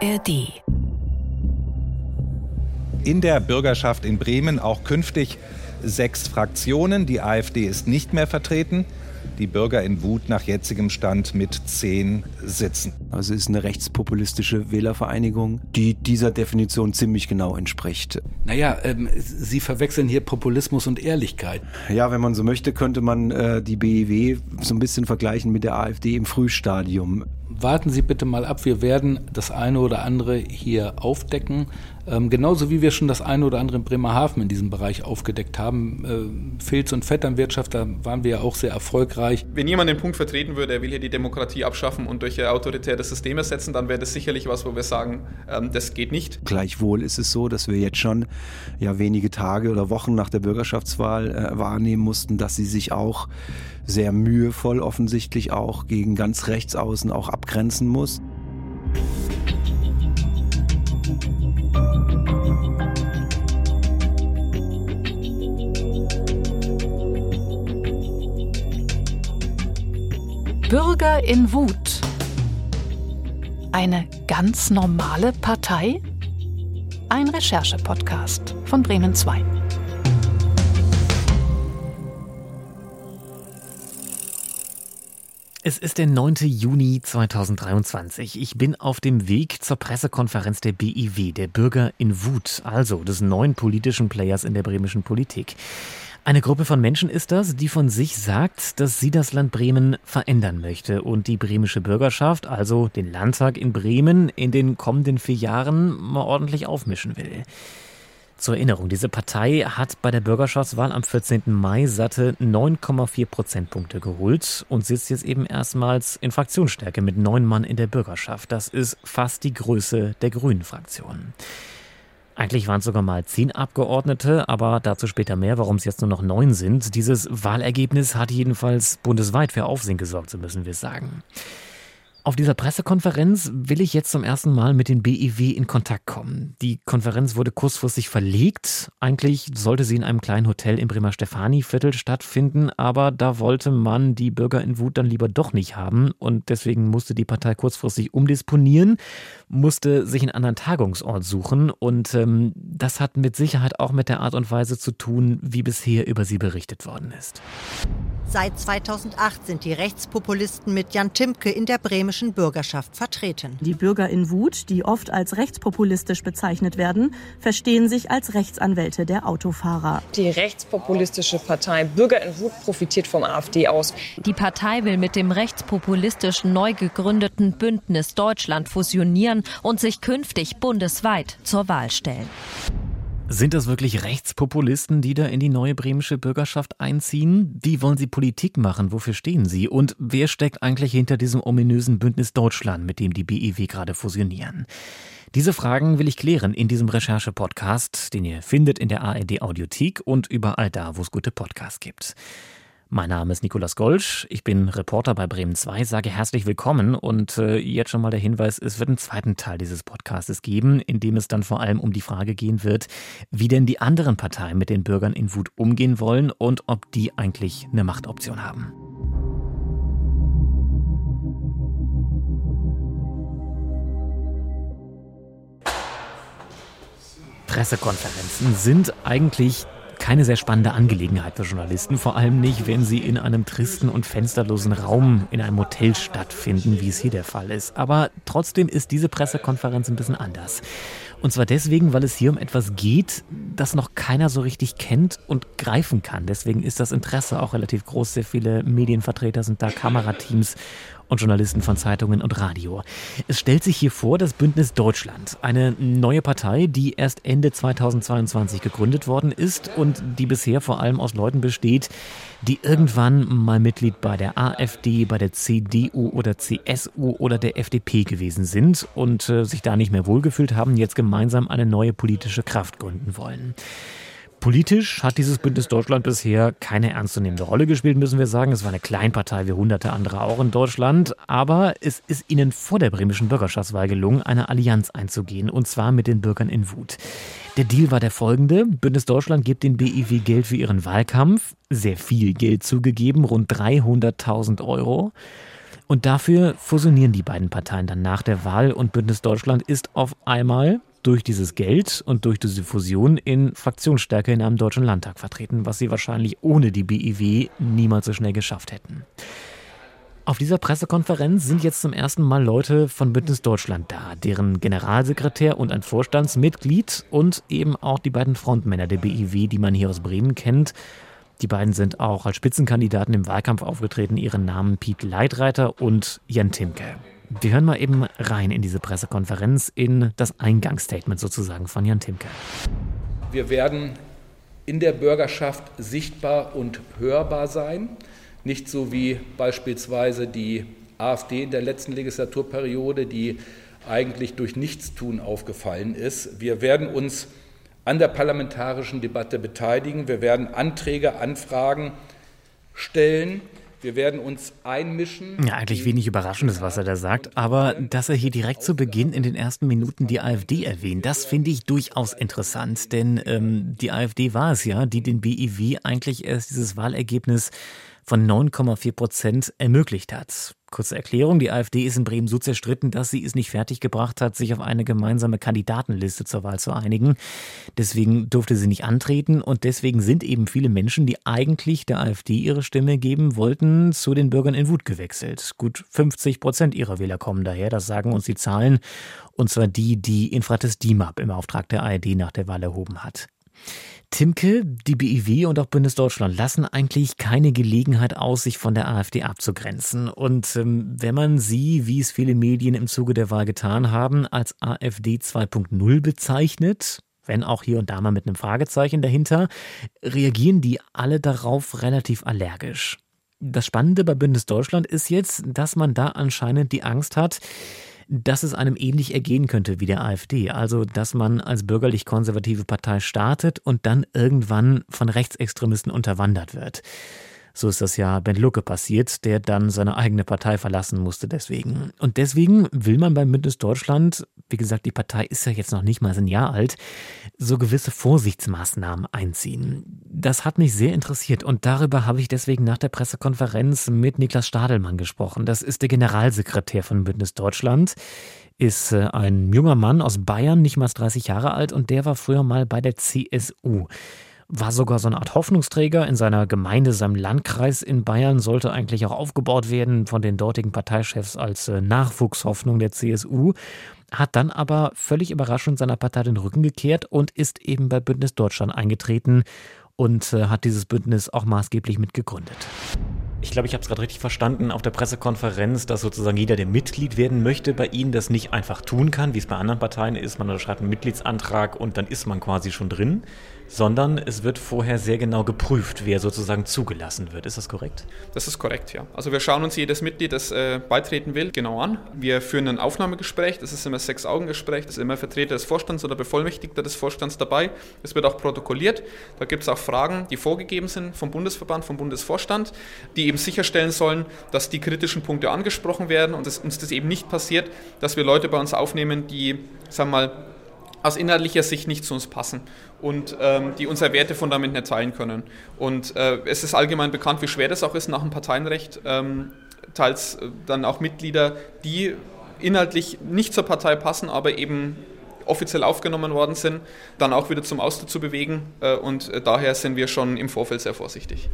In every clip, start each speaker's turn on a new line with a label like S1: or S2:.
S1: ARD.
S2: In der Bürgerschaft in Bremen auch künftig sechs Fraktionen. Die AfD ist nicht mehr vertreten die Bürger in Wut nach jetzigem Stand mit zehn Sitzen.
S3: Also es ist eine rechtspopulistische Wählervereinigung, die dieser Definition ziemlich genau entspricht.
S4: Naja, ähm, Sie verwechseln hier Populismus und Ehrlichkeit.
S3: Ja, wenn man so möchte, könnte man äh, die BIW so ein bisschen vergleichen mit der AfD im Frühstadium.
S4: Warten Sie bitte mal ab, wir werden das eine oder andere hier aufdecken. Ähm, genauso wie wir schon das eine oder andere in Bremerhaven in diesem Bereich aufgedeckt haben. Äh, Filz- und Vetternwirtschaft, da waren wir ja auch sehr erfolgreich.
S5: Wenn jemand den Punkt vertreten würde, er will hier die Demokratie abschaffen und durch ein autoritäres System ersetzen, dann wäre das sicherlich was, wo wir sagen, ähm, das geht nicht.
S3: Gleichwohl ist es so, dass wir jetzt schon ja wenige Tage oder Wochen nach der Bürgerschaftswahl äh, wahrnehmen mussten, dass sie sich auch sehr mühevoll offensichtlich auch gegen ganz rechts außen auch abgrenzen muss.
S1: Bürger in Wut. Eine ganz normale Partei? Ein Recherche-Podcast von Bremen 2.
S6: Es ist der 9. Juni 2023. Ich bin auf dem Weg zur Pressekonferenz der BIW, der Bürger in Wut, also des neuen politischen Players in der bremischen Politik. Eine Gruppe von Menschen ist das, die von sich sagt, dass sie das Land Bremen verändern möchte und die bremische Bürgerschaft, also den Landtag in Bremen, in den kommenden vier Jahren mal ordentlich aufmischen will. Zur Erinnerung, diese Partei hat bei der Bürgerschaftswahl am 14. Mai satte 9,4 Prozentpunkte geholt und sitzt jetzt eben erstmals in Fraktionsstärke mit neun Mann in der Bürgerschaft. Das ist fast die Größe der Grünen Fraktion. Eigentlich waren es sogar mal zehn Abgeordnete, aber dazu später mehr, warum es jetzt nur noch neun sind. Dieses Wahlergebnis hat jedenfalls bundesweit für Aufsehen gesorgt, so müssen wir sagen. Auf dieser Pressekonferenz will ich jetzt zum ersten Mal mit den BIW in Kontakt kommen. Die Konferenz wurde kurzfristig verlegt. Eigentlich sollte sie in einem kleinen Hotel im Bremer Stefani-Viertel stattfinden, aber da wollte man die Bürger in Wut dann lieber doch nicht haben und deswegen musste die Partei kurzfristig umdisponieren, musste sich einen anderen Tagungsort suchen und ähm, das hat mit Sicherheit auch mit der Art und Weise zu tun, wie bisher über sie berichtet worden ist.
S7: Seit 2008 sind die Rechtspopulisten mit Jan Timke in der bremischen Bürgerschaft vertreten.
S8: Die Bürger in Wut, die oft als rechtspopulistisch bezeichnet werden, verstehen sich als Rechtsanwälte der Autofahrer.
S9: Die rechtspopulistische Partei Bürger in Wut profitiert vom AfD aus.
S10: Die Partei will mit dem rechtspopulistisch neu gegründeten Bündnis Deutschland fusionieren und sich künftig bundesweit zur Wahl stellen.
S6: Sind das wirklich Rechtspopulisten, die da in die neue bremische Bürgerschaft einziehen? Wie wollen sie Politik machen? Wofür stehen sie? Und wer steckt eigentlich hinter diesem ominösen Bündnis Deutschland, mit dem die BIW gerade fusionieren? Diese Fragen will ich klären in diesem Recherche-Podcast, den ihr findet in der ARD Audiothek und überall da, wo es gute Podcasts gibt. Mein Name ist Nikolas Golsch, ich bin Reporter bei Bremen 2, sage herzlich willkommen und äh, jetzt schon mal der Hinweis, es wird einen zweiten Teil dieses Podcasts geben, in dem es dann vor allem um die Frage gehen wird, wie denn die anderen Parteien mit den Bürgern in Wut umgehen wollen und ob die eigentlich eine Machtoption haben. Pressekonferenzen sind eigentlich keine sehr spannende Angelegenheit für Journalisten, vor allem nicht, wenn sie in einem tristen und fensterlosen Raum in einem Hotel stattfinden, wie es hier der Fall ist. Aber trotzdem ist diese Pressekonferenz ein bisschen anders. Und zwar deswegen, weil es hier um etwas geht, das noch keiner so richtig kennt und greifen kann. Deswegen ist das Interesse auch relativ groß. Sehr viele Medienvertreter sind da, Kamerateams und Journalisten von Zeitungen und Radio. Es stellt sich hier vor das Bündnis Deutschland, eine neue Partei, die erst Ende 2022 gegründet worden ist und die bisher vor allem aus Leuten besteht, die irgendwann mal Mitglied bei der AfD, bei der CDU oder CSU oder der FDP gewesen sind und äh, sich da nicht mehr wohlgefühlt haben, jetzt gemeinsam eine neue politische Kraft gründen wollen. Politisch hat dieses Bündnis Deutschland bisher keine ernstzunehmende Rolle gespielt, müssen wir sagen. Es war eine Kleinpartei wie hunderte andere auch in Deutschland. Aber es ist ihnen vor der bremischen Bürgerschaftswahl gelungen, eine Allianz einzugehen. Und zwar mit den Bürgern in Wut. Der Deal war der folgende. Bündnis Deutschland gibt den BIW Geld für ihren Wahlkampf. Sehr viel Geld zugegeben, rund 300.000 Euro. Und dafür fusionieren die beiden Parteien dann nach der Wahl und Bündnis Deutschland ist auf einmal durch dieses Geld und durch diese Fusion in Fraktionsstärke in einem deutschen Landtag vertreten, was sie wahrscheinlich ohne die BIW niemals so schnell geschafft hätten. Auf dieser Pressekonferenz sind jetzt zum ersten Mal Leute von Bündnis Deutschland da, deren Generalsekretär und ein Vorstandsmitglied und eben auch die beiden Frontmänner der BIW, die man hier aus Bremen kennt. Die beiden sind auch als Spitzenkandidaten im Wahlkampf aufgetreten, ihren Namen Piet Leitreiter und Jan Timke. Wir hören mal eben rein in diese Pressekonferenz, in das Eingangsstatement sozusagen von Jan Timke.
S4: Wir werden in der Bürgerschaft sichtbar und hörbar sein. Nicht so wie beispielsweise die AfD in der letzten Legislaturperiode, die eigentlich durch Nichtstun aufgefallen ist. Wir werden uns an der parlamentarischen Debatte beteiligen. Wir werden Anträge, Anfragen stellen. Wir werden uns einmischen.
S6: Ja, eigentlich wenig Überraschendes, was er da sagt. Aber dass er hier direkt zu Beginn in den ersten Minuten die AfD erwähnt, das finde ich durchaus interessant. Denn ähm, die AfD war es ja, die den BIW eigentlich erst dieses Wahlergebnis von 9,4 Prozent ermöglicht hat. Kurze Erklärung, die AfD ist in Bremen so zerstritten, dass sie es nicht fertiggebracht hat, sich auf eine gemeinsame Kandidatenliste zur Wahl zu einigen. Deswegen durfte sie nicht antreten und deswegen sind eben viele Menschen, die eigentlich der AfD ihre Stimme geben wollten, zu den Bürgern in Wut gewechselt. Gut 50 Prozent ihrer Wähler kommen daher, das sagen uns die Zahlen, und zwar die, die Infrates DIMAP im Auftrag der ARD nach der Wahl erhoben hat. Timke, die BIW und auch Bundesdeutschland lassen eigentlich keine Gelegenheit aus, sich von der AfD abzugrenzen. Und ähm, wenn man sie, wie es viele Medien im Zuge der Wahl getan haben, als AfD 2.0 bezeichnet, wenn auch hier und da mal mit einem Fragezeichen dahinter, reagieren die alle darauf relativ allergisch. Das Spannende bei Bundesdeutschland ist jetzt, dass man da anscheinend die Angst hat, dass es einem ähnlich ergehen könnte wie der AfD. Also, dass man als bürgerlich-konservative Partei startet und dann irgendwann von Rechtsextremisten unterwandert wird. So ist das ja Ben Lucke passiert, der dann seine eigene Partei verlassen musste deswegen. Und deswegen will man beim Bündnis Deutschland, wie gesagt, die Partei ist ja jetzt noch nicht mal ein Jahr alt, so gewisse Vorsichtsmaßnahmen einziehen. Das hat mich sehr interessiert und darüber habe ich deswegen nach der Pressekonferenz mit Niklas Stadelmann gesprochen. Das ist der Generalsekretär von Bündnis Deutschland ist äh, ein junger Mann aus Bayern, nicht mal 30 Jahre alt, und der war früher mal bei der CSU war sogar so eine Art Hoffnungsträger in seiner Gemeinde, seinem Landkreis in Bayern, sollte eigentlich auch aufgebaut werden von den dortigen Parteichefs als äh, Nachwuchshoffnung der CSU, hat dann aber völlig überraschend seiner Partei den Rücken gekehrt und ist eben bei Bündnis Deutschland eingetreten und äh, hat dieses Bündnis auch maßgeblich mitgegründet. Ich glaube, ich habe es gerade richtig verstanden auf der Pressekonferenz, dass sozusagen jeder, der Mitglied werden möchte, bei Ihnen das nicht einfach tun kann, wie es bei anderen Parteien ist. Man schreibt einen Mitgliedsantrag und dann ist man quasi schon drin, sondern es wird vorher sehr genau geprüft, wer sozusagen zugelassen wird. Ist das korrekt?
S5: Das ist korrekt, ja. Also wir schauen uns jedes Mitglied, das äh, beitreten will, genau an. Wir führen ein Aufnahmegespräch, das ist immer Sechs-Augen-Gespräch, das ist immer Vertreter des Vorstands oder Bevollmächtigter des Vorstands dabei. Es wird auch protokolliert. Da gibt es auch Fragen, die vorgegeben sind vom Bundesverband, vom Bundesvorstand, die eben sicherstellen sollen, dass die kritischen Punkte angesprochen werden und dass uns das eben nicht passiert, dass wir Leute bei uns aufnehmen, die, sagen wir mal, aus inhaltlicher Sicht nicht zu uns passen und ähm, die unser Wertefundament nicht teilen können. Und äh, es ist allgemein bekannt, wie schwer das auch ist nach dem Parteienrecht, ähm, teils äh, dann auch Mitglieder, die inhaltlich nicht zur Partei passen, aber eben offiziell aufgenommen worden sind, dann auch wieder zum Austritt zu bewegen. Äh, und äh, daher sind wir schon im Vorfeld sehr vorsichtig.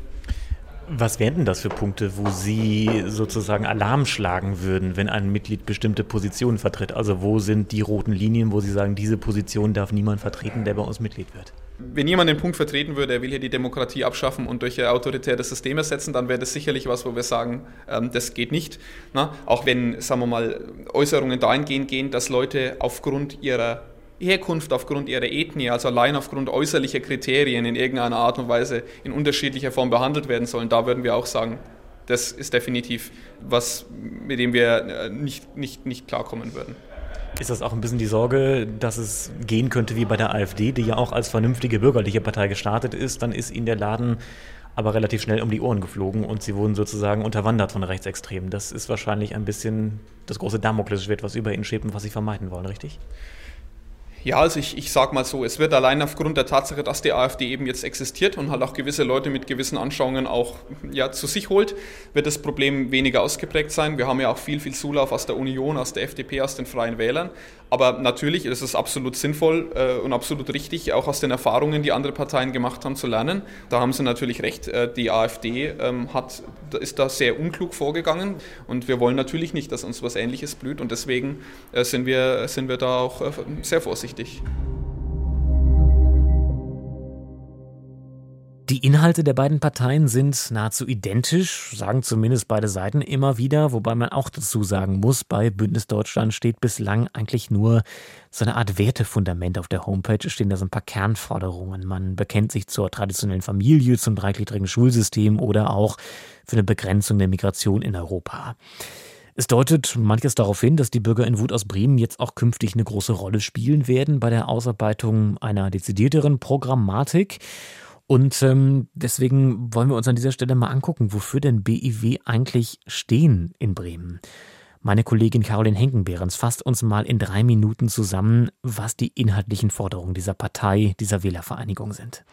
S6: Was wären denn das für Punkte, wo Sie sozusagen Alarm schlagen würden, wenn ein Mitglied bestimmte Positionen vertritt? Also wo sind die roten Linien, wo Sie sagen, diese Position darf niemand vertreten, der bei uns Mitglied wird?
S5: Wenn jemand den Punkt vertreten würde, er will hier die Demokratie abschaffen und durch ein autoritäres System ersetzen, dann wäre das sicherlich was, wo wir sagen, ähm, das geht nicht. Na? Auch wenn, sagen wir mal, Äußerungen dahingehend gehen, dass Leute aufgrund ihrer Herkunft, aufgrund ihrer Ethnie, also allein aufgrund äußerlicher Kriterien in irgendeiner Art und Weise in unterschiedlicher Form behandelt werden sollen, da würden wir auch sagen, das ist definitiv was, mit dem wir äh, nicht, nicht, nicht klarkommen würden.
S6: Ist das auch ein bisschen die Sorge, dass es gehen könnte wie bei der AfD, die ja auch als vernünftige bürgerliche Partei gestartet ist? Dann ist ihnen der Laden aber relativ schnell um die Ohren geflogen und sie wurden sozusagen unterwandert von Rechtsextremen. Das ist wahrscheinlich ein bisschen das große Damoklesschwert, was über ihnen schwebt und was sie vermeiden wollen, richtig?
S5: Ja, also ich, ich sage mal so, es wird allein aufgrund der Tatsache, dass die AfD eben jetzt existiert und halt auch gewisse Leute mit gewissen Anschauungen auch ja, zu sich holt, wird das Problem weniger ausgeprägt sein. Wir haben ja auch viel, viel Zulauf aus der Union, aus der FDP, aus den Freien Wählern. Aber natürlich ist es absolut sinnvoll äh, und absolut richtig, auch aus den Erfahrungen, die andere Parteien gemacht haben, zu lernen. Da haben Sie natürlich recht. Äh, die AfD ähm, hat, ist da sehr unklug vorgegangen und wir wollen natürlich nicht, dass uns was Ähnliches blüht und deswegen äh, sind, wir, sind wir da auch äh, sehr vorsichtig wichtig.
S6: Die Inhalte der beiden Parteien sind nahezu identisch, sagen zumindest beide Seiten immer wieder, wobei man auch dazu sagen muss, bei Bündnis Deutschland steht bislang eigentlich nur so eine Art Wertefundament auf der Homepage, stehen da so ein paar Kernforderungen. Man bekennt sich zur traditionellen Familie, zum dreigliedrigen Schulsystem oder auch für eine Begrenzung der Migration in Europa. Es deutet manches darauf hin, dass die Bürger in Wut aus Bremen jetzt auch künftig eine große Rolle spielen werden bei der Ausarbeitung einer dezidierteren Programmatik. Und ähm, deswegen wollen wir uns an dieser Stelle mal angucken, wofür denn BIW eigentlich stehen in Bremen. Meine Kollegin Caroline Henkenbehrens fasst uns mal in drei Minuten zusammen, was die inhaltlichen Forderungen dieser Partei, dieser Wählervereinigung sind.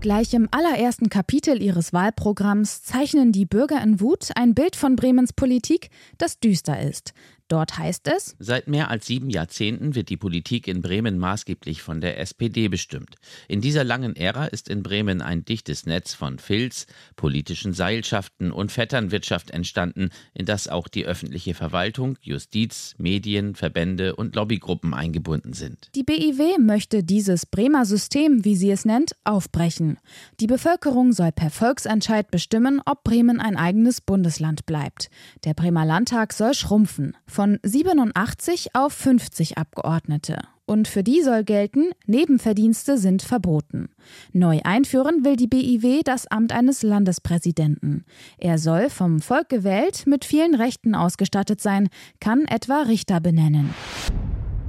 S11: Gleich im allerersten Kapitel ihres Wahlprogramms zeichnen die Bürger in Wut ein Bild von Bremens Politik, das düster ist. Dort heißt es,
S12: Seit mehr als sieben Jahrzehnten wird die Politik in Bremen maßgeblich von der SPD bestimmt. In dieser langen Ära ist in Bremen ein dichtes Netz von Filz, politischen Seilschaften und Vetternwirtschaft entstanden, in das auch die öffentliche Verwaltung, Justiz, Medien, Verbände und Lobbygruppen eingebunden sind.
S11: Die BIW möchte dieses Bremer System, wie sie es nennt, aufbrechen. Die Bevölkerung soll per Volksentscheid bestimmen, ob Bremen ein eigenes Bundesland bleibt. Der Bremer Landtag soll schrumpfen von 87 auf 50 Abgeordnete. Und für die soll gelten, Nebenverdienste sind verboten. Neu einführen will die BIW das Amt eines Landespräsidenten. Er soll vom Volk gewählt, mit vielen Rechten ausgestattet sein, kann etwa Richter benennen.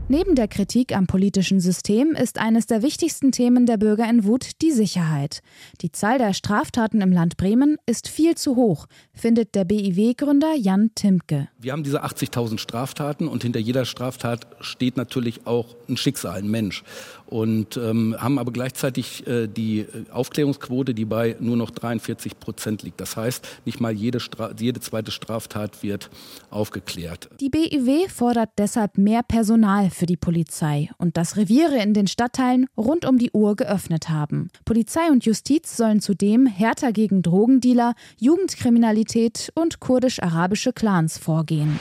S11: Neben der Kritik am politischen System ist eines der wichtigsten Themen der Bürger in Wut die Sicherheit. Die Zahl der Straftaten im Land Bremen ist viel zu hoch, findet der BIW-Gründer Jan Timke.
S13: Wir haben diese 80.000 Straftaten und hinter jeder Straftat steht natürlich auch ein Schicksal, ein Mensch und ähm, haben aber gleichzeitig äh, die Aufklärungsquote, die bei nur noch 43 Prozent liegt. Das heißt, nicht mal jede, Stra jede zweite Straftat wird aufgeklärt.
S11: Die BIW fordert deshalb mehr Personal für die Polizei und dass Reviere in den Stadtteilen rund um die Uhr geöffnet haben. Polizei und Justiz sollen zudem härter gegen Drogendealer, Jugendkriminalität und kurdisch-arabische Clans vorgehen.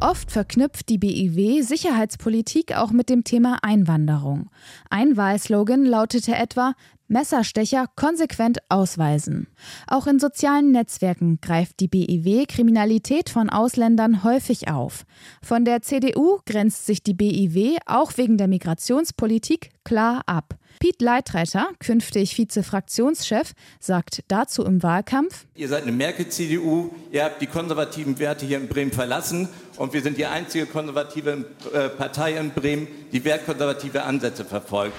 S11: Oft verknüpft die BIW Sicherheitspolitik auch mit dem Thema Einwanderung. Ein Wahlslogan lautete etwa Messerstecher konsequent ausweisen. Auch in sozialen Netzwerken greift die BIW Kriminalität von Ausländern häufig auf. Von der CDU grenzt sich die BIW auch wegen der Migrationspolitik klar ab. Piet Leitreiter, künftig Vize-Fraktionschef, sagt dazu im Wahlkampf:
S14: Ihr seid eine Merkel-CDU, ihr habt die konservativen Werte hier in Bremen verlassen und wir sind die einzige konservative äh, Partei in Bremen, die wertkonservative Ansätze verfolgt.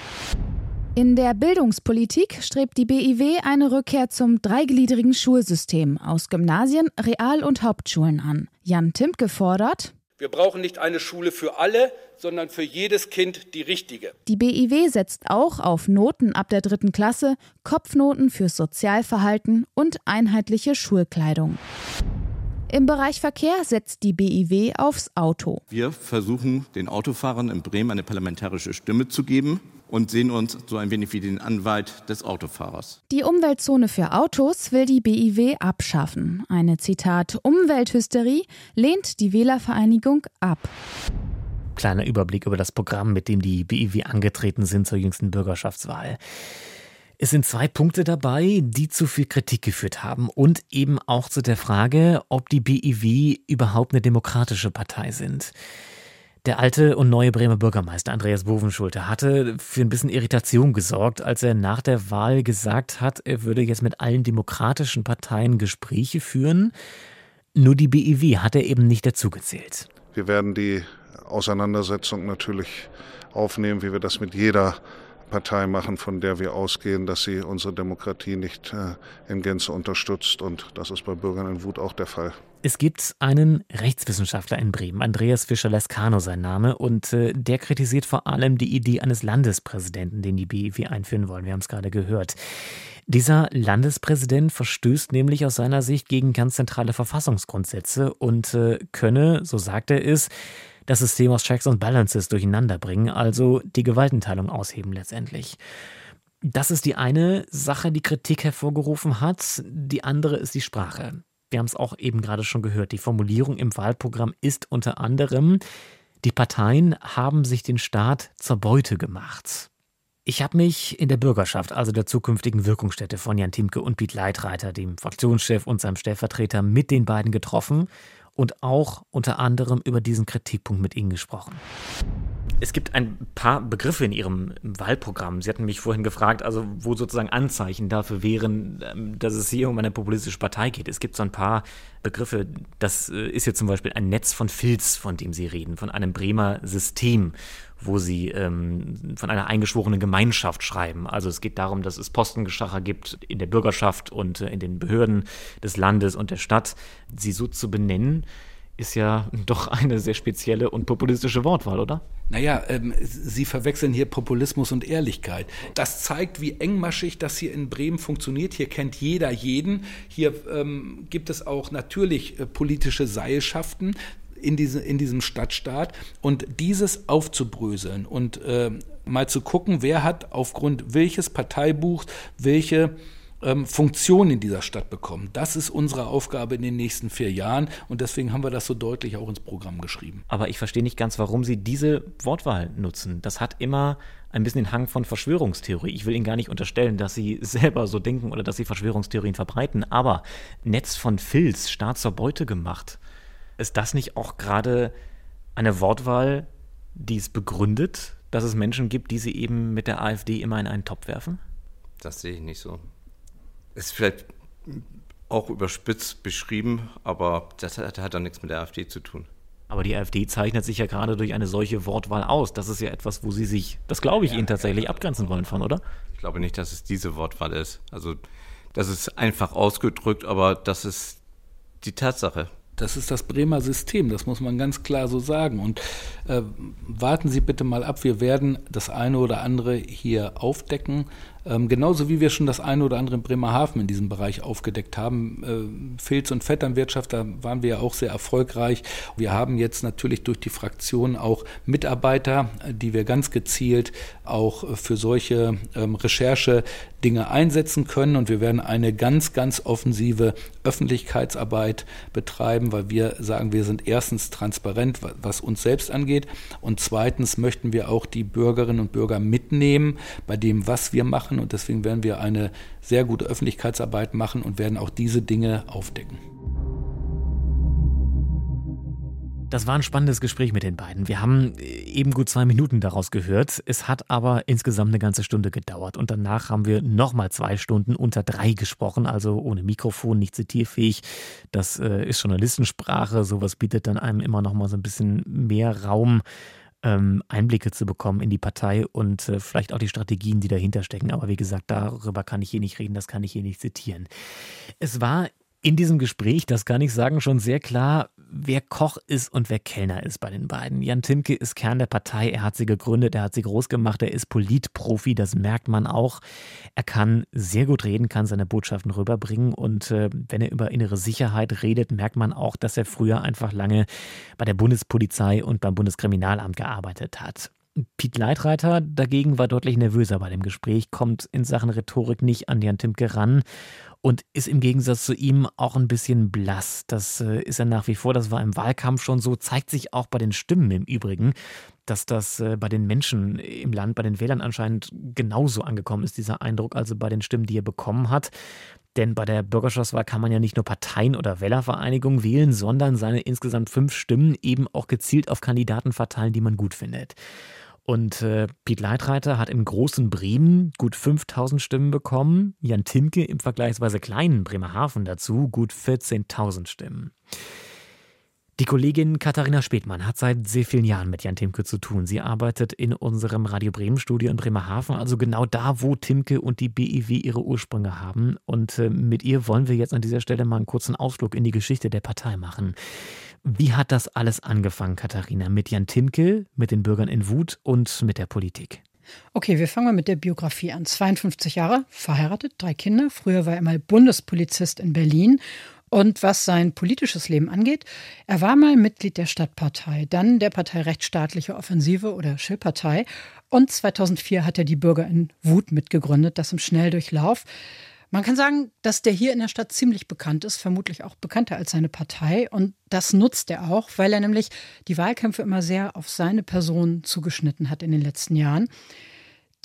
S11: In der Bildungspolitik strebt die BIW eine Rückkehr zum dreigliedrigen Schulsystem aus Gymnasien, Real- und Hauptschulen an. Jan Timke fordert,
S15: wir brauchen nicht eine Schule für alle, sondern für jedes Kind die richtige.
S11: Die BIW setzt auch auf Noten ab der dritten Klasse, Kopfnoten fürs Sozialverhalten und einheitliche Schulkleidung. Im Bereich Verkehr setzt die BIW aufs Auto.
S16: Wir versuchen, den Autofahrern in Bremen eine parlamentarische Stimme zu geben und sehen uns so ein wenig wie den Anwalt des Autofahrers.
S11: Die Umweltzone für Autos will die BIW abschaffen. Eine Zitat Umwelthysterie lehnt die Wählervereinigung ab.
S6: Kleiner Überblick über das Programm, mit dem die BIW angetreten sind zur jüngsten Bürgerschaftswahl. Es sind zwei Punkte dabei, die zu viel Kritik geführt haben und eben auch zu der Frage, ob die BIW überhaupt eine demokratische Partei sind. Der alte und neue Bremer Bürgermeister Andreas Bovenschulte hatte für ein bisschen Irritation gesorgt, als er nach der Wahl gesagt hat, er würde jetzt mit allen demokratischen Parteien Gespräche führen. Nur die BIW hat er eben nicht dazugezählt.
S17: Wir werden die Auseinandersetzung natürlich aufnehmen, wie wir das mit jeder Partei machen, von der wir ausgehen, dass sie unsere Demokratie nicht äh, in Gänze unterstützt. Und das ist bei Bürgern in Wut auch der Fall.
S6: Es gibt einen Rechtswissenschaftler in Bremen, Andreas Fischer-Lescano sein Name, und äh, der kritisiert vor allem die Idee eines Landespräsidenten, den die BIW einführen wollen. Wir haben es gerade gehört. Dieser Landespräsident verstößt nämlich aus seiner Sicht gegen ganz zentrale Verfassungsgrundsätze und äh, könne, so sagt er es, das System aus Checks und Balances durcheinander bringen, also die Gewaltenteilung ausheben letztendlich. Das ist die eine Sache, die Kritik hervorgerufen hat. Die andere ist die Sprache. Wir haben es auch eben gerade schon gehört. Die Formulierung im Wahlprogramm ist unter anderem, die Parteien haben sich den Staat zur Beute gemacht. Ich habe mich in der Bürgerschaft, also der zukünftigen Wirkungsstätte von Jan Timke und Piet Leitreiter, dem Fraktionschef und seinem Stellvertreter, mit den beiden getroffen und auch unter anderem über diesen Kritikpunkt mit ihnen gesprochen. Es gibt ein paar Begriffe in Ihrem Wahlprogramm. Sie hatten mich vorhin gefragt, also wo sozusagen Anzeichen dafür wären, ähm, dass es hier um eine populistische Partei geht. Es gibt so ein paar Begriffe. Das äh, ist jetzt zum Beispiel ein Netz von Filz, von dem Sie reden, von einem Bremer System, wo Sie ähm, von einer eingeschworenen Gemeinschaft schreiben. Also es geht darum, dass es Postengeschacher gibt in der Bürgerschaft und äh, in den Behörden des Landes und der Stadt. Sie so zu benennen, ist ja doch eine sehr spezielle und populistische Wortwahl, oder?
S4: Naja, ähm, Sie verwechseln hier Populismus und Ehrlichkeit. Das zeigt, wie engmaschig das hier in Bremen funktioniert. Hier kennt jeder jeden. Hier ähm, gibt es auch natürlich äh, politische Seilschaften in, diese, in diesem Stadtstaat. Und dieses aufzubröseln und äh, mal zu gucken, wer hat aufgrund welches Parteibuchs welche ähm, Funktion in dieser Stadt bekommen. Das ist unsere Aufgabe in den nächsten vier Jahren und deswegen haben wir das so deutlich auch ins Programm geschrieben.
S6: Aber ich verstehe nicht ganz, warum Sie diese Wortwahl nutzen. Das hat immer ein bisschen den Hang von Verschwörungstheorie. Ich will Ihnen gar nicht unterstellen, dass Sie selber so denken oder dass Sie Verschwörungstheorien verbreiten, aber Netz von Filz, Staat zur Beute gemacht. Ist das nicht auch gerade eine Wortwahl, die es begründet, dass es Menschen gibt, die Sie eben mit der AfD immer in einen Topf werfen?
S16: Das sehe ich nicht so ist vielleicht auch überspitzt beschrieben, aber das hat, hat dann nichts mit der AfD zu tun.
S6: Aber die AfD zeichnet sich ja gerade durch eine solche Wortwahl aus. Das ist ja etwas, wo Sie sich, das glaube ich, ja, Ihnen tatsächlich ja, abgrenzen wollen von, oder?
S16: Ich glaube nicht, dass es diese Wortwahl ist. Also, das ist einfach ausgedrückt, aber das ist die Tatsache.
S4: Das ist das Bremer System, das muss man ganz klar so sagen. Und äh, warten Sie bitte mal ab, wir werden das eine oder andere hier aufdecken. Ähm, genauso wie wir schon das eine oder andere in Bremerhaven in diesem Bereich aufgedeckt haben. Äh, Filz- und Vetternwirtschaft, da waren wir ja auch sehr erfolgreich. Wir haben jetzt natürlich durch die Fraktion auch Mitarbeiter, die wir ganz gezielt auch für solche ähm, Recherche Dinge einsetzen können. Und wir werden eine ganz, ganz offensive Öffentlichkeitsarbeit betreiben, weil wir sagen, wir sind erstens transparent, was uns selbst angeht. Und zweitens möchten wir auch die Bürgerinnen und Bürger mitnehmen bei dem, was wir machen machen und deswegen werden wir eine sehr gute Öffentlichkeitsarbeit machen und werden auch diese Dinge aufdecken.
S6: Das war ein spannendes Gespräch mit den beiden. Wir haben eben gut zwei Minuten daraus gehört. Es hat aber insgesamt eine ganze Stunde gedauert. Und danach haben wir nochmal zwei Stunden unter drei gesprochen, also ohne Mikrofon, nicht zitierfähig. Das äh, ist Journalistensprache. Sowas bietet dann einem immer nochmal so ein bisschen mehr Raum ähm, Einblicke zu bekommen in die Partei und äh, vielleicht auch die Strategien, die dahinter stecken. Aber wie gesagt, darüber kann ich hier nicht reden, das kann ich hier nicht zitieren. Es war in diesem Gespräch, das kann ich sagen, schon sehr klar, wer Koch ist und wer Kellner ist bei den beiden. Jan Timke ist Kern der Partei, er hat sie gegründet, er hat sie groß gemacht, er ist Politprofi, das merkt man auch. Er kann sehr gut reden, kann seine Botschaften rüberbringen und äh, wenn er über innere Sicherheit redet, merkt man auch, dass er früher einfach lange bei der Bundespolizei und beim Bundeskriminalamt gearbeitet hat. Piet Leitreiter dagegen war deutlich nervöser bei dem Gespräch, kommt in Sachen Rhetorik nicht an Jan Timke ran und ist im Gegensatz zu ihm auch ein bisschen blass. Das äh, ist er nach wie vor, das war im Wahlkampf schon so, zeigt sich auch bei den Stimmen im Übrigen, dass das äh, bei den Menschen im Land, bei den Wählern anscheinend genauso angekommen ist, dieser Eindruck, also bei den Stimmen, die er bekommen hat. Denn bei der Bürgerschaftswahl kann man ja nicht nur Parteien oder Wählervereinigungen wählen, sondern seine insgesamt fünf Stimmen eben auch gezielt auf Kandidaten verteilen, die man gut findet. Und äh, Piet Leitreiter hat im großen Bremen gut 5000 Stimmen bekommen, Jan Timke im vergleichsweise kleinen Bremerhaven dazu gut 14.000 Stimmen. Die Kollegin Katharina Spätmann hat seit sehr vielen Jahren mit Jan Timke zu tun. Sie arbeitet in unserem Radio Bremen Studio in Bremerhaven, also genau da, wo Timke und die BIW ihre Ursprünge haben. Und äh, mit ihr wollen wir jetzt an dieser Stelle mal einen kurzen Ausflug in die Geschichte der Partei machen. Wie hat das alles angefangen, Katharina? Mit Jan Timke, mit den Bürgern in Wut und mit der Politik?
S18: Okay, wir fangen mal mit der Biografie an. 52 Jahre, verheiratet, drei Kinder. Früher war er mal Bundespolizist in Berlin und was sein politisches Leben angeht, er war mal Mitglied der Stadtpartei, dann der Partei Rechtsstaatliche Offensive oder Schillpartei und 2004 hat er die Bürger in Wut mitgegründet, das im Schnelldurchlauf. Man kann sagen, dass der hier in der Stadt ziemlich bekannt ist, vermutlich auch bekannter als seine Partei. Und das nutzt er auch, weil er nämlich die Wahlkämpfe immer sehr auf seine Person zugeschnitten hat in den letzten Jahren.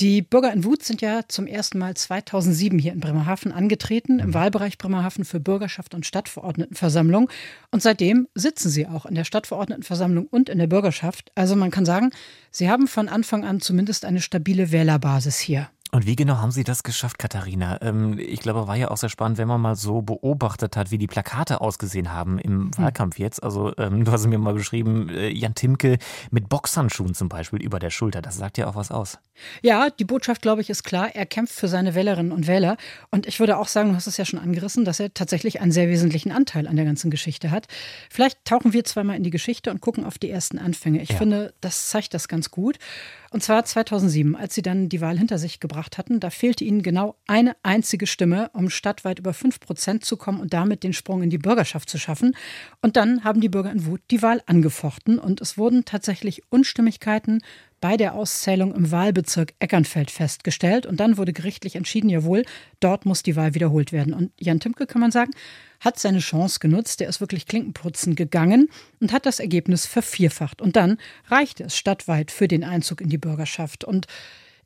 S18: Die Bürger in Wut sind ja zum ersten Mal 2007 hier in Bremerhaven angetreten, im mhm. Wahlbereich Bremerhaven für Bürgerschaft und Stadtverordnetenversammlung. Und seitdem sitzen sie auch in der Stadtverordnetenversammlung und in der Bürgerschaft. Also man kann sagen, sie haben von Anfang an zumindest eine stabile Wählerbasis hier.
S6: Und wie genau haben Sie das geschafft, Katharina? Ähm, ich glaube, war ja auch sehr spannend, wenn man mal so beobachtet hat, wie die Plakate ausgesehen haben im hm. Wahlkampf jetzt. Also ähm, du hast mir mal beschrieben, äh, Jan Timke mit Boxhandschuhen zum Beispiel über der Schulter. Das sagt ja auch was aus.
S18: Ja, die Botschaft, glaube ich, ist klar. Er kämpft für seine Wählerinnen und Wähler. Und ich würde auch sagen, du hast es ja schon angerissen, dass er tatsächlich einen sehr wesentlichen Anteil an der ganzen Geschichte hat. Vielleicht tauchen wir zweimal in die Geschichte und gucken auf die ersten Anfänge. Ich ja. finde, das zeigt das ganz gut. Und zwar 2007, als sie dann die Wahl hinter sich gebracht hatten. Da fehlte ihnen genau eine einzige Stimme, um stadtweit über 5 Prozent zu kommen und damit den Sprung in die Bürgerschaft zu schaffen. Und dann haben die Bürger in Wut die Wahl angefochten und es wurden tatsächlich Unstimmigkeiten bei der Auszählung im Wahlbezirk Eckernfeld festgestellt. Und dann wurde gerichtlich entschieden, jawohl, dort muss die Wahl wiederholt werden. Und Jan Timke, kann man sagen, hat seine Chance genutzt. Der ist wirklich Klinkenputzen gegangen und hat das Ergebnis vervierfacht. Und dann reichte es stadtweit für den Einzug in die Bürgerschaft. Und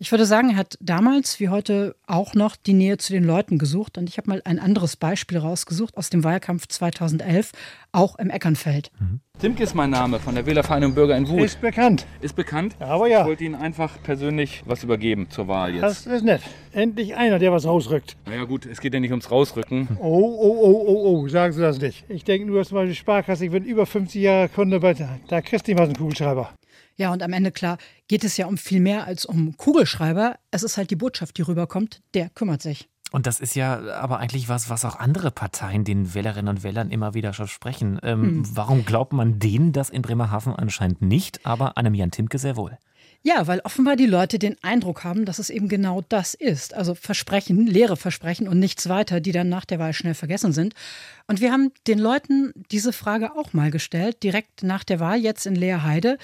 S18: ich würde sagen, er hat damals wie heute auch noch die Nähe zu den Leuten gesucht. Und ich habe mal ein anderes Beispiel rausgesucht aus dem Wahlkampf 2011, auch im Eckernfeld.
S19: Mhm. Timke ist mein Name von der Wählervereinigung Bürger in Wut.
S20: Ist bekannt.
S19: Ist bekannt?
S20: Aber ja.
S19: Ich wollte Ihnen einfach persönlich was übergeben zur Wahl jetzt.
S20: Das ist nett. Endlich einer, der was rausrückt.
S19: Naja gut, es geht ja nicht ums Rausrücken.
S20: Oh, oh, oh, oh, oh, sagen Sie das nicht. Ich denke nur, dass meine Sparkasse, ich bin über 50 Jahre Kunde bei, da kriegst du nicht was einen Kugelschreiber.
S18: Ja, und am Ende, klar, geht es ja um viel mehr als um Kugelschreiber. Es ist halt die Botschaft, die rüberkommt, der kümmert sich.
S6: Und das ist ja aber eigentlich was, was auch andere Parteien den Wählerinnen und Wählern immer wieder versprechen. Ähm, hm. Warum glaubt man denen das in Bremerhaven anscheinend nicht, aber einem Jan Timke sehr wohl?
S18: Ja, weil offenbar die Leute den Eindruck haben, dass es eben genau das ist. Also Versprechen, leere Versprechen und nichts weiter, die dann nach der Wahl schnell vergessen sind. Und wir haben den Leuten diese Frage auch mal gestellt, direkt nach der Wahl jetzt in Leerheide.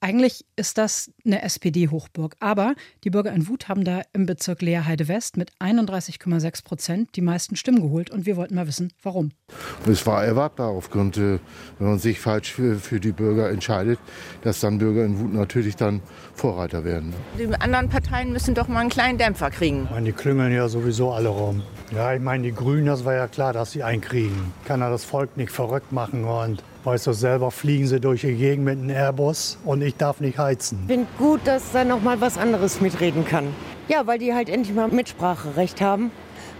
S18: Eigentlich ist das eine SPD-Hochburg. Aber die Bürger in Wut haben da im Bezirk Leerheide West mit 31,6 Prozent die meisten Stimmen geholt. Und wir wollten mal wissen, warum.
S21: Es war erwartbar aufgrund, äh, wenn man sich falsch für, für die Bürger entscheidet, dass dann Bürger in Wut natürlich dann Vorreiter werden.
S22: Die anderen Parteien müssen doch mal einen kleinen Dämpfer kriegen.
S20: Meine, die klüngeln ja sowieso alle rum. Ja, ich meine, die Grünen, das war ja klar, dass sie einkriegen. Kann ja das Volk nicht verrückt machen und Weißt du selber, fliegen sie durch die Gegend mit einem Airbus und ich darf nicht heizen.
S22: Ich finde gut, dass da noch mal was anderes mitreden kann. Ja, weil die halt endlich mal Mitspracherecht haben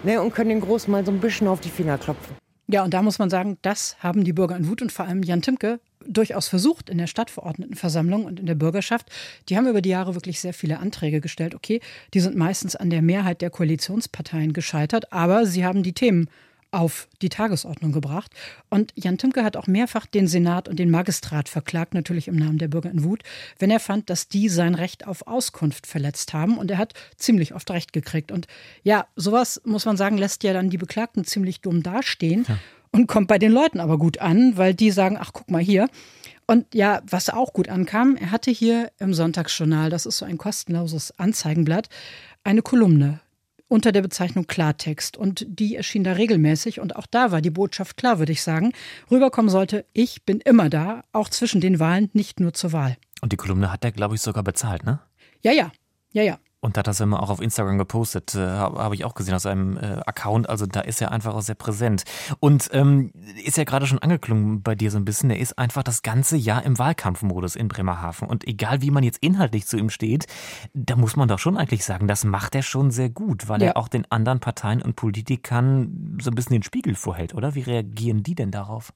S22: ne, und können den Großen mal so ein bisschen auf die Finger klopfen.
S18: Ja, und da muss man sagen, das haben die Bürger in Wut und vor allem Jan Timke durchaus versucht in der Stadtverordnetenversammlung und in der Bürgerschaft. Die haben über die Jahre wirklich sehr viele Anträge gestellt. Okay, die sind meistens an der Mehrheit der Koalitionsparteien gescheitert, aber sie haben die Themen auf die Tagesordnung gebracht. Und Jan Timke hat auch mehrfach den Senat und den Magistrat verklagt, natürlich im Namen der Bürger in Wut, wenn er fand, dass die sein Recht auf Auskunft verletzt haben. Und er hat ziemlich oft Recht gekriegt. Und ja, sowas, muss man sagen, lässt ja dann die Beklagten ziemlich dumm dastehen ja. und kommt bei den Leuten aber gut an, weil die sagen, ach, guck mal hier. Und ja, was auch gut ankam, er hatte hier im Sonntagsjournal, das ist so ein kostenloses Anzeigenblatt, eine Kolumne unter der Bezeichnung Klartext. Und die erschien da regelmäßig. Und auch da war die Botschaft klar, würde ich sagen. Rüberkommen sollte, ich bin immer da, auch zwischen den Wahlen, nicht nur zur Wahl.
S6: Und die Kolumne hat er, glaube ich, sogar bezahlt, ne?
S18: Ja, ja. Ja, ja.
S6: Und hat das immer auch auf Instagram gepostet, äh, habe hab ich auch gesehen aus seinem äh, Account. Also da ist er einfach auch sehr präsent. Und ähm, ist ja gerade schon angeklungen bei dir so ein bisschen. Er ist einfach das ganze Jahr im Wahlkampfmodus in Bremerhaven. Und egal wie man jetzt inhaltlich zu ihm steht, da muss man doch schon eigentlich sagen, das macht er schon sehr gut, weil ja. er auch den anderen Parteien und Politikern so ein bisschen den Spiegel vorhält, oder? Wie reagieren die denn darauf?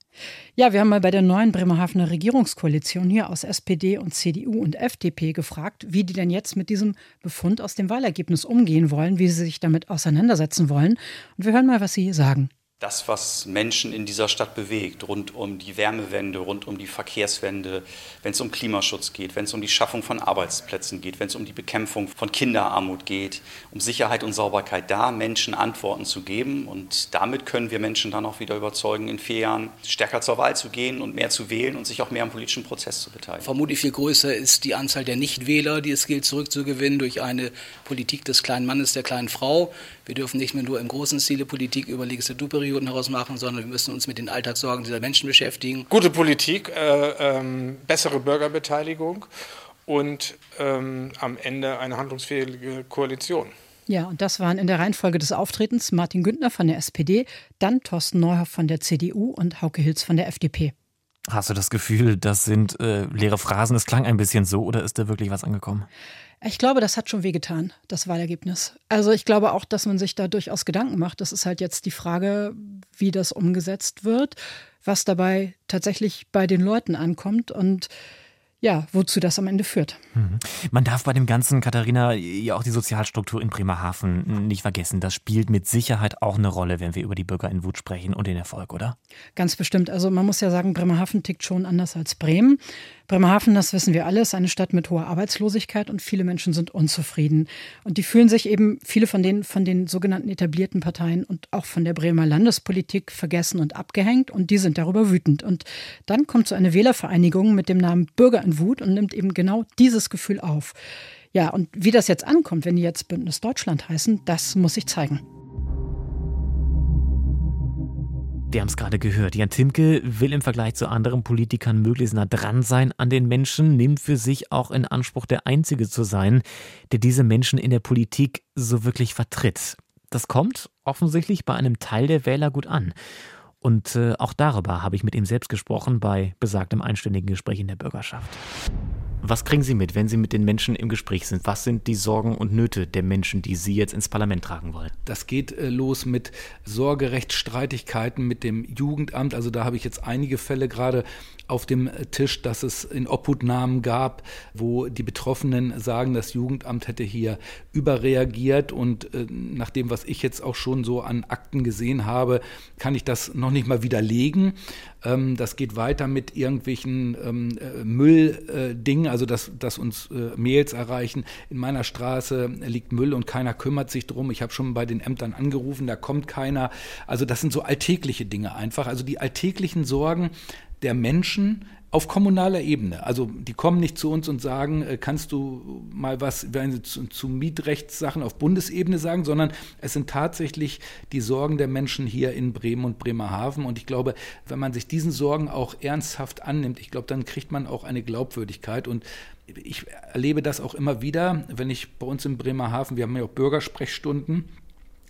S18: Ja, wir haben mal bei der neuen Bremerhavener Regierungskoalition hier aus SPD und CDU und FDP gefragt, wie die denn jetzt mit diesem Befund aus dem Wahlergebnis umgehen wollen, wie sie sich damit auseinandersetzen wollen. Und wir hören mal, was sie sagen
S23: das, was Menschen in dieser Stadt bewegt, rund um die Wärmewende, rund um die Verkehrswende, wenn es um Klimaschutz geht, wenn es um die Schaffung von Arbeitsplätzen geht, wenn es um die Bekämpfung von Kinderarmut geht, um Sicherheit und Sauberkeit, da Menschen Antworten zu geben. Und damit können wir Menschen dann auch wieder überzeugen, in vier Jahren stärker zur Wahl zu gehen und mehr zu wählen und sich auch mehr am politischen Prozess zu beteiligen.
S24: Vermutlich viel größer ist die Anzahl der Nichtwähler, die es gilt zurückzugewinnen durch eine Politik des kleinen Mannes, der kleinen Frau. Wir dürfen nicht mehr nur im großen Stile Politik über Legislaturperioden heraus machen, sondern wir müssen uns mit den Alltagssorgen dieser Menschen beschäftigen.
S25: Gute Politik, äh, ähm, bessere Bürgerbeteiligung und ähm, am Ende eine handlungsfähige Koalition.
S18: Ja, und das waren in der Reihenfolge des Auftretens Martin Günther von der SPD, dann Thorsten Neuhoff von der CDU und Hauke Hilz von der FDP.
S6: Hast du das Gefühl, das sind äh, leere Phrasen? Es klang ein bisschen so oder ist da wirklich was angekommen?
S18: Ich glaube, das hat schon wehgetan, das Wahlergebnis. Also ich glaube auch, dass man sich da durchaus Gedanken macht. Das ist halt jetzt die Frage, wie das umgesetzt wird, was dabei tatsächlich bei den Leuten ankommt und ja, wozu das am Ende führt.
S6: Mhm. Man darf bei dem ganzen, Katharina, ja auch die Sozialstruktur in Bremerhaven nicht vergessen. Das spielt mit Sicherheit auch eine Rolle, wenn wir über die Bürger in Wut sprechen und den Erfolg, oder?
S18: Ganz bestimmt. Also man muss ja sagen, Bremerhaven tickt schon anders als Bremen. Bremerhaven, das wissen wir alle, ist eine Stadt mit hoher Arbeitslosigkeit und viele Menschen sind unzufrieden. Und die fühlen sich eben, viele von denen, von den sogenannten etablierten Parteien und auch von der Bremer Landespolitik vergessen und abgehängt und die sind darüber wütend. Und dann kommt so eine Wählervereinigung mit dem Namen Bürger in Wut und nimmt eben genau dieses Gefühl auf. Ja, und wie das jetzt ankommt, wenn die jetzt Bündnis Deutschland heißen, das muss sich zeigen.
S6: Wir haben es gerade gehört. Jan Timke will im Vergleich zu anderen Politikern möglichst nah dran sein an den Menschen, nimmt für sich auch in Anspruch, der Einzige zu sein, der diese Menschen in der Politik so wirklich vertritt. Das kommt offensichtlich bei einem Teil der Wähler gut an. Und äh, auch darüber habe ich mit ihm selbst gesprochen bei besagtem einstündigen Gespräch in der Bürgerschaft. Was kriegen Sie mit, wenn Sie mit den Menschen im Gespräch sind? Was sind die Sorgen und Nöte der Menschen, die Sie jetzt ins Parlament tragen wollen?
S4: Das geht äh, los mit Sorgerechtsstreitigkeiten mit dem Jugendamt. Also da habe ich jetzt einige Fälle gerade auf dem Tisch, dass es in Obhutnahmen gab, wo die Betroffenen sagen, das Jugendamt hätte hier überreagiert. Und äh, nach dem, was ich jetzt auch schon so an Akten gesehen habe, kann ich das noch nicht mal widerlegen. Ähm, das geht weiter mit irgendwelchen ähm, äh, Mülldingen, also dass, dass uns äh, Mails erreichen. In meiner Straße liegt Müll und keiner kümmert sich drum. Ich habe schon bei den Ämtern angerufen, da kommt keiner. Also das sind so alltägliche Dinge einfach. Also die alltäglichen Sorgen der Menschen auf kommunaler Ebene. Also die kommen nicht zu uns und sagen, äh, kannst du mal was zu, zu Mietrechtssachen auf Bundesebene sagen, sondern es sind tatsächlich die Sorgen der Menschen hier in Bremen und Bremerhaven. Und ich glaube, wenn man sich diesen Sorgen auch ernsthaft annimmt, ich glaube, dann kriegt man auch eine Glaubwürdigkeit. Und ich erlebe das auch immer wieder, wenn ich bei uns in Bremerhaven, wir haben ja auch Bürgersprechstunden,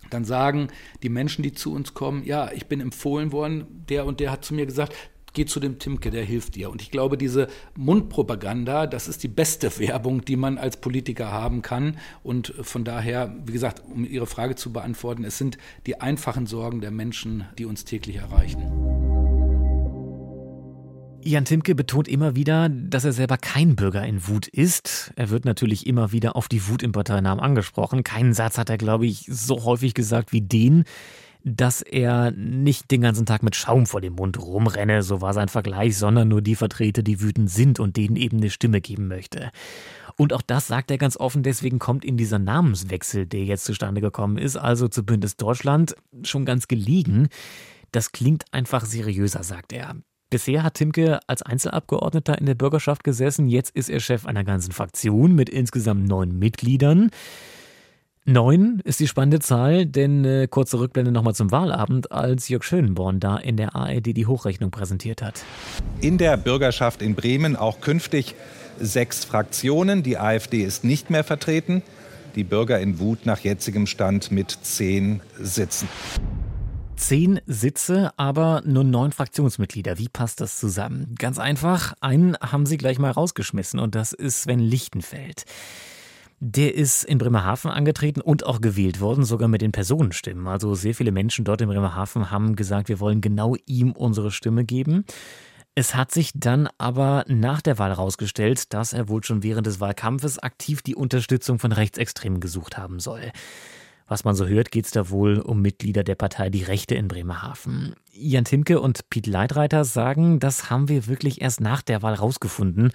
S4: dann sagen die Menschen, die zu uns kommen, ja, ich bin empfohlen worden, der und der hat zu mir gesagt, geh zu dem Timke, der hilft dir. Und ich glaube, diese Mundpropaganda, das ist die beste Werbung, die man als Politiker haben kann. Und von daher, wie gesagt, um Ihre Frage zu beantworten, es sind die einfachen Sorgen der Menschen, die uns täglich erreichen.
S6: Jan Timke betont immer wieder, dass er selber kein Bürger in Wut ist. Er wird natürlich immer wieder auf die Wut im Parteinamen angesprochen. Keinen Satz hat er, glaube ich, so häufig gesagt wie den, dass er nicht den ganzen Tag mit Schaum vor dem Mund rumrenne, so war sein Vergleich, sondern nur die vertrete, die wütend sind und denen eben eine Stimme geben möchte. Und auch das sagt er ganz offen, deswegen kommt ihm dieser Namenswechsel, der jetzt zustande gekommen ist, also zu Bündnis Deutschland, schon ganz gelegen. Das klingt einfach seriöser, sagt er. Bisher hat Timke als Einzelabgeordneter in der Bürgerschaft gesessen, jetzt ist er Chef einer ganzen Fraktion mit insgesamt neun Mitgliedern. Neun ist die spannende Zahl, denn äh, kurze Rückblende nochmal zum Wahlabend, als Jörg Schönborn da in der ARD die Hochrechnung präsentiert hat.
S26: In der Bürgerschaft in Bremen auch künftig sechs Fraktionen. Die AfD ist nicht mehr vertreten. die Bürger in Wut nach jetzigem Stand mit zehn Sitzen.
S6: Zehn Sitze, aber nur neun Fraktionsmitglieder. Wie passt das zusammen? Ganz einfach, einen haben sie gleich mal rausgeschmissen und das ist Sven Lichtenfeld. Der ist in Bremerhaven angetreten und auch gewählt worden, sogar mit den Personenstimmen. Also sehr viele Menschen dort in Bremerhaven haben gesagt, wir wollen genau ihm unsere Stimme geben. Es hat sich dann aber nach der Wahl herausgestellt, dass er wohl schon während des Wahlkampfes aktiv die Unterstützung von Rechtsextremen gesucht haben soll. Was man so hört, geht es da wohl um Mitglieder der Partei Die Rechte in Bremerhaven. Jan Timke und Piet Leitreiter sagen, das haben wir wirklich erst nach der Wahl rausgefunden.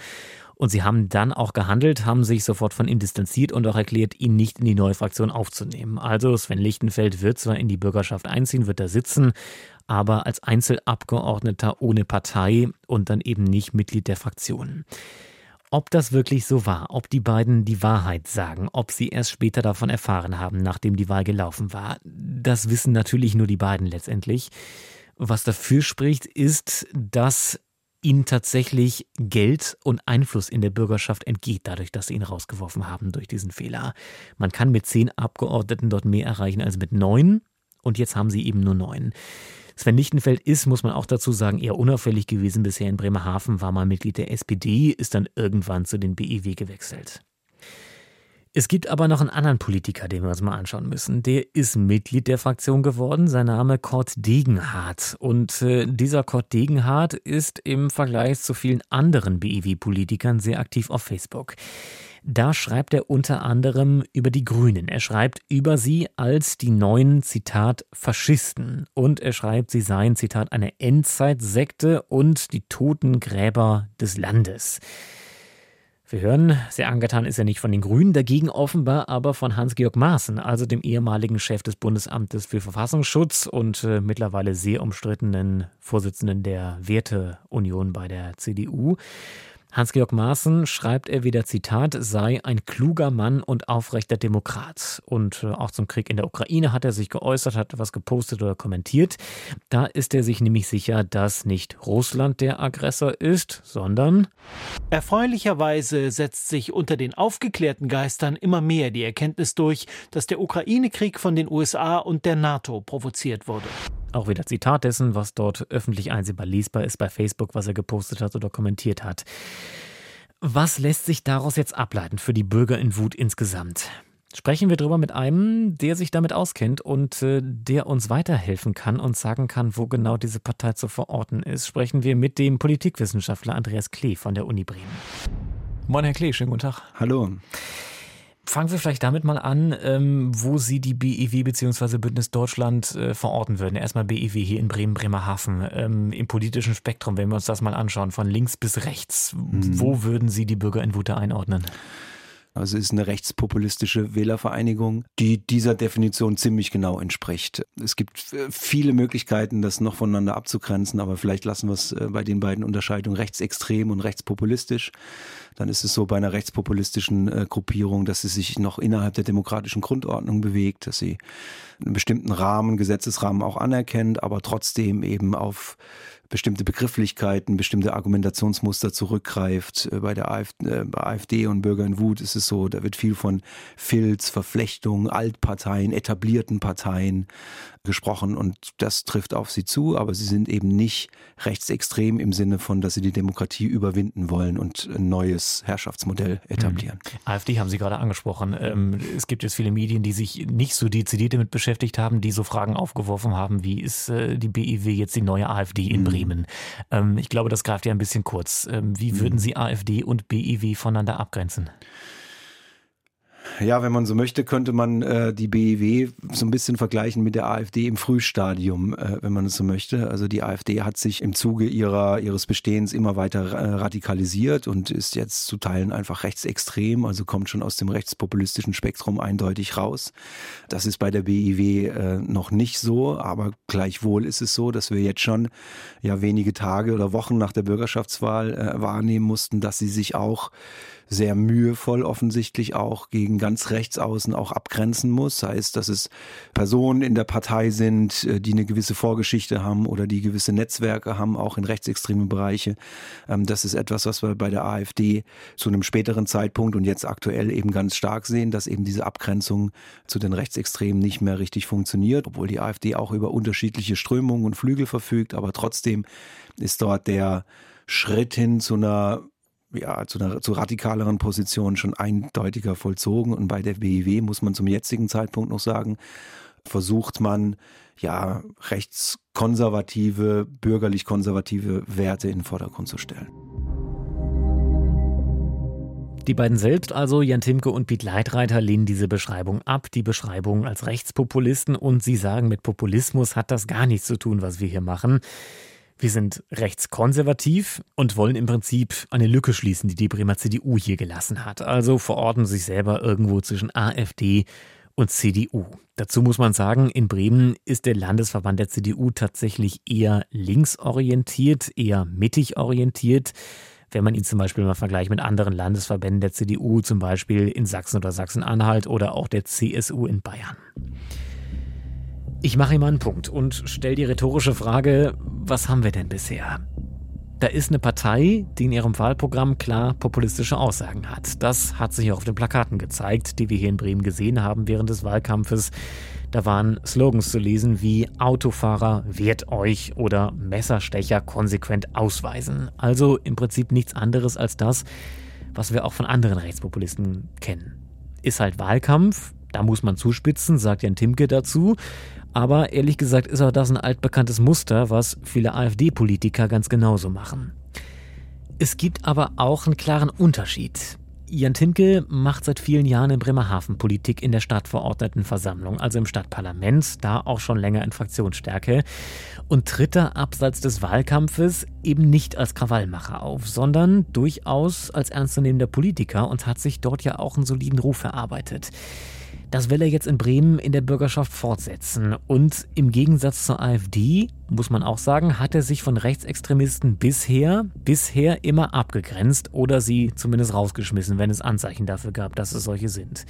S6: Und sie haben dann auch gehandelt, haben sich sofort von ihm distanziert und auch erklärt, ihn nicht in die neue Fraktion aufzunehmen. Also Sven Lichtenfeld wird zwar in die Bürgerschaft einziehen, wird da sitzen, aber als Einzelabgeordneter ohne Partei und dann eben nicht Mitglied der Fraktion. Ob das wirklich so war, ob die beiden die Wahrheit sagen, ob sie erst später davon erfahren haben, nachdem die Wahl gelaufen war, das wissen natürlich nur die beiden letztendlich. Was dafür spricht, ist, dass ihnen tatsächlich Geld und Einfluss in der Bürgerschaft entgeht, dadurch, dass sie ihn rausgeworfen haben durch diesen Fehler. Man kann mit zehn Abgeordneten dort mehr erreichen als mit neun und jetzt haben sie eben nur neun. Sven Lichtenfeld ist, muss man auch dazu sagen, eher unauffällig gewesen bisher in Bremerhaven, war mal Mitglied der SPD, ist dann irgendwann zu den BIW gewechselt. Es gibt aber noch einen anderen Politiker, den wir uns mal anschauen müssen. Der ist Mitglied der Fraktion geworden. Sein Name Kurt Degenhardt. Und äh, dieser Kurt Degenhardt ist im Vergleich zu vielen anderen BIW-Politikern sehr aktiv auf Facebook. Da schreibt er unter anderem über die Grünen. Er schreibt über sie als die neuen, Zitat, Faschisten. Und er schreibt, sie seien, Zitat, eine Endzeitsekte und die Totengräber des Landes. Wir hören, sehr angetan ist er nicht von den Grünen, dagegen offenbar aber von Hans-Georg Maaßen, also dem ehemaligen Chef des Bundesamtes für Verfassungsschutz und äh, mittlerweile sehr umstrittenen Vorsitzenden der Werteunion bei der CDU. Hans-Georg Maaßen schreibt er wieder Zitat, sei ein kluger Mann und aufrechter Demokrat. Und äh, auch zum Krieg in der Ukraine hat er sich geäußert, hat was gepostet oder kommentiert. Da ist er sich nämlich sicher, dass nicht Russland der Aggressor ist, sondern
S27: Erfreulicherweise setzt sich unter den aufgeklärten Geistern immer mehr die Erkenntnis durch, dass der Ukraine-Krieg von den USA und der NATO provoziert wurde.
S6: Auch wieder Zitat dessen, was dort öffentlich einsehbar lesbar ist bei Facebook, was er gepostet hat oder kommentiert hat. Was lässt sich daraus jetzt ableiten für die Bürger in Wut insgesamt? Sprechen wir drüber mit einem, der sich damit auskennt und äh, der uns weiterhelfen kann und sagen kann, wo genau diese Partei zu verorten ist. Sprechen wir mit dem Politikwissenschaftler Andreas Klee von der Uni Bremen. Moin, Herr Klee, schönen guten Tag.
S28: Hallo.
S6: Fangen wir vielleicht damit mal an, ähm, wo Sie die BIW bzw. Bündnis Deutschland äh, verorten würden. Erstmal BIW hier in Bremen, Bremerhaven. Ähm, Im politischen Spektrum, wenn wir uns das mal anschauen, von links bis rechts, mhm. wo würden Sie die Bürger in Wute einordnen?
S28: Also es ist eine rechtspopulistische Wählervereinigung, die dieser Definition ziemlich genau entspricht. Es gibt äh, viele Möglichkeiten, das noch voneinander abzugrenzen, aber vielleicht lassen wir es äh, bei den beiden Unterscheidungen rechtsextrem und rechtspopulistisch dann ist es so bei einer rechtspopulistischen äh, Gruppierung, dass sie sich noch innerhalb der demokratischen Grundordnung bewegt, dass sie einen bestimmten Rahmen, Gesetzesrahmen auch anerkennt, aber trotzdem eben auf bestimmte Begrifflichkeiten, bestimmte Argumentationsmuster zurückgreift. Äh, bei der AfD, äh, und Bürger in Wut ist es so, da wird viel von Filz, Verflechtung, Altparteien, etablierten Parteien gesprochen und das trifft auf sie zu, aber sie sind eben nicht rechtsextrem im Sinne von, dass sie die Demokratie überwinden wollen und ein neues Herrschaftsmodell etablieren.
S6: Mhm. AfD haben Sie gerade angesprochen. Ähm, es gibt jetzt viele Medien, die sich nicht so dezidiert damit beschäftigt haben, die so Fragen aufgeworfen haben, wie ist äh, die BIW jetzt die neue AfD in mhm. Bremen? Ähm, ich glaube, das greift ja ein bisschen kurz. Ähm, wie würden mhm. Sie AfD und BIW voneinander abgrenzen?
S28: Ja, wenn man so möchte, könnte man äh, die BEW so ein bisschen vergleichen mit der AfD im Frühstadium, äh, wenn man es so möchte. Also die AfD hat sich im Zuge ihrer, ihres Bestehens immer weiter äh, radikalisiert und ist jetzt zu Teilen einfach rechtsextrem, also kommt schon aus dem rechtspopulistischen Spektrum eindeutig raus. Das ist bei der BIW äh, noch nicht so, aber gleichwohl ist es so, dass wir jetzt schon ja wenige Tage oder Wochen nach der Bürgerschaftswahl äh, wahrnehmen mussten, dass sie sich auch sehr mühevoll offensichtlich auch gegen ganz rechts außen auch abgrenzen muss. Es, dass es Personen in der Partei sind, äh, die eine gewisse Vorgeschichte haben oder die gewisse Netzwerke haben, auch in rechtsextreme Bereiche. Ähm, das ist etwas, was wir bei der AfD zu einem späteren Zeitpunkt und jetzt aktuell eben ganz stark sehen, dass eben diese Abgrenzung zu den Rechtsextremen nicht mehr richtig funktioniert, obwohl die AfD auch über unterschiedliche Strömungen und Flügel verfügt, aber trotzdem ist dort der Schritt hin zu einer ja, zu einer zu radikaleren Position schon eindeutiger vollzogen. Und bei der BIW muss man zum jetzigen Zeitpunkt noch sagen, versucht man ja rechtskonservative, bürgerlich-konservative Werte in den Vordergrund zu stellen.
S6: Die beiden selbst, also Jan Timke und Piet Leitreiter, lehnen diese Beschreibung ab, die Beschreibung als Rechtspopulisten, und sie sagen, mit Populismus hat das gar nichts zu tun, was wir hier machen. Wir sind rechtskonservativ und wollen im Prinzip eine Lücke schließen, die die Bremer CDU hier gelassen hat. Also verorten sich selber irgendwo zwischen AfD und CDU. Dazu muss man sagen, in Bremen ist der Landesverband der CDU tatsächlich eher linksorientiert, eher mittig orientiert wenn man ihn zum Beispiel mal vergleicht mit anderen Landesverbänden der CDU, zum Beispiel in Sachsen oder Sachsen-Anhalt oder auch der CSU in Bayern. Ich mache ihm einen Punkt und stelle die rhetorische Frage, was haben wir denn bisher? Da ist eine Partei, die in ihrem Wahlprogramm klar populistische Aussagen hat. Das hat sich auch auf den Plakaten gezeigt, die wir hier in Bremen gesehen haben während des Wahlkampfes. Da waren Slogans zu lesen wie Autofahrer wehrt euch oder Messerstecher konsequent ausweisen. Also im Prinzip nichts anderes als das, was wir auch von anderen Rechtspopulisten kennen. Ist halt Wahlkampf, da muss man zuspitzen, sagt Jan Timke dazu. Aber ehrlich gesagt ist auch das ein altbekanntes Muster, was viele AfD-Politiker ganz genauso machen. Es gibt aber auch einen klaren Unterschied. Jan Timke macht seit vielen Jahren in Bremerhaven Politik in der Stadtverordnetenversammlung, also im Stadtparlament, da auch schon länger in Fraktionsstärke und tritt da abseits des Wahlkampfes eben nicht als Krawallmacher auf, sondern durchaus als ernstzunehmender Politiker und hat sich dort ja auch einen soliden Ruf erarbeitet. Das will er jetzt in Bremen in der Bürgerschaft fortsetzen. Und im Gegensatz zur AfD, muss man auch sagen, hat er sich von Rechtsextremisten bisher, bisher immer abgegrenzt oder sie zumindest rausgeschmissen, wenn es Anzeichen dafür gab, dass es solche sind.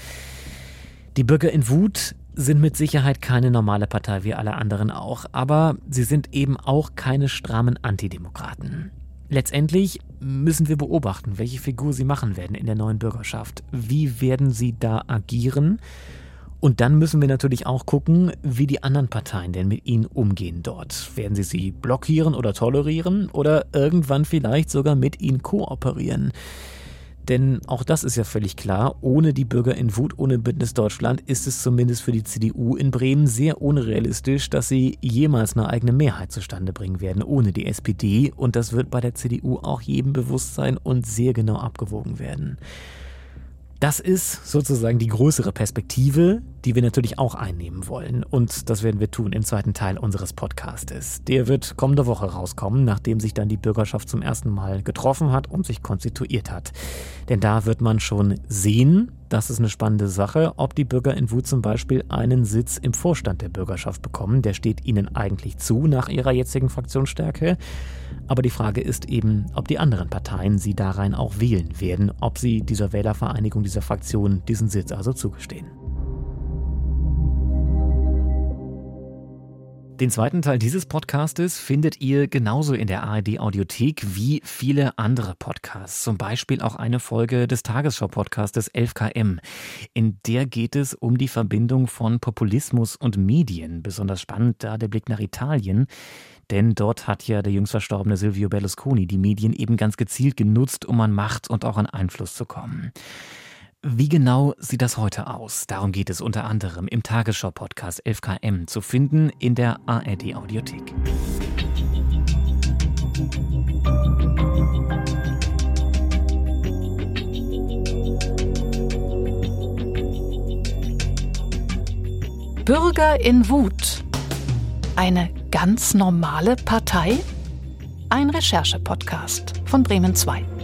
S6: Die Bürger in Wut sind mit Sicherheit keine normale Partei wie alle anderen auch, aber sie sind eben auch keine strammen Antidemokraten. Letztendlich müssen wir beobachten, welche Figur sie machen werden in der neuen Bürgerschaft. Wie werden sie da agieren? Und dann müssen wir natürlich auch gucken, wie die anderen Parteien denn mit ihnen umgehen dort. Werden sie sie blockieren oder tolerieren oder irgendwann vielleicht sogar mit ihnen kooperieren? Denn auch das ist ja völlig klar, ohne die Bürger in Wut, ohne Bündnis Deutschland ist es zumindest für die CDU in Bremen sehr unrealistisch, dass sie jemals eine eigene Mehrheit zustande bringen werden, ohne die SPD. Und das wird bei der CDU auch jedem bewusst sein und sehr genau abgewogen werden. Das ist sozusagen die größere Perspektive, die wir natürlich auch einnehmen wollen. Und das werden wir tun im zweiten Teil unseres Podcastes. Der wird kommende Woche rauskommen, nachdem sich dann die Bürgerschaft zum ersten Mal getroffen hat und sich konstituiert hat. Denn da wird man schon sehen, das ist eine spannende Sache, ob die Bürger in Wut zum Beispiel einen Sitz im Vorstand der Bürgerschaft bekommen. Der steht ihnen eigentlich zu nach ihrer jetzigen Fraktionsstärke. Aber die Frage ist eben, ob die anderen Parteien sie da rein auch wählen werden, ob sie dieser Wählervereinigung, dieser Fraktion diesen Sitz also zugestehen. Den zweiten Teil dieses Podcastes findet ihr genauso in der ARD Audiothek wie viele andere Podcasts. Zum Beispiel auch eine Folge des Tagesschau-Podcastes 11KM. In der geht es um die Verbindung von Populismus und Medien. Besonders spannend da der Blick nach Italien. Denn dort hat ja der jüngst verstorbene Silvio Berlusconi die Medien eben ganz gezielt genutzt, um an Macht und auch an Einfluss zu kommen. Wie genau sieht das heute aus? Darum geht es unter anderem im Tagesschau-Podcast 11KM zu finden in der ARD-Audiothek.
S29: Bürger in Wut. Eine ganz normale Partei? Ein Recherche-Podcast von Bremen 2.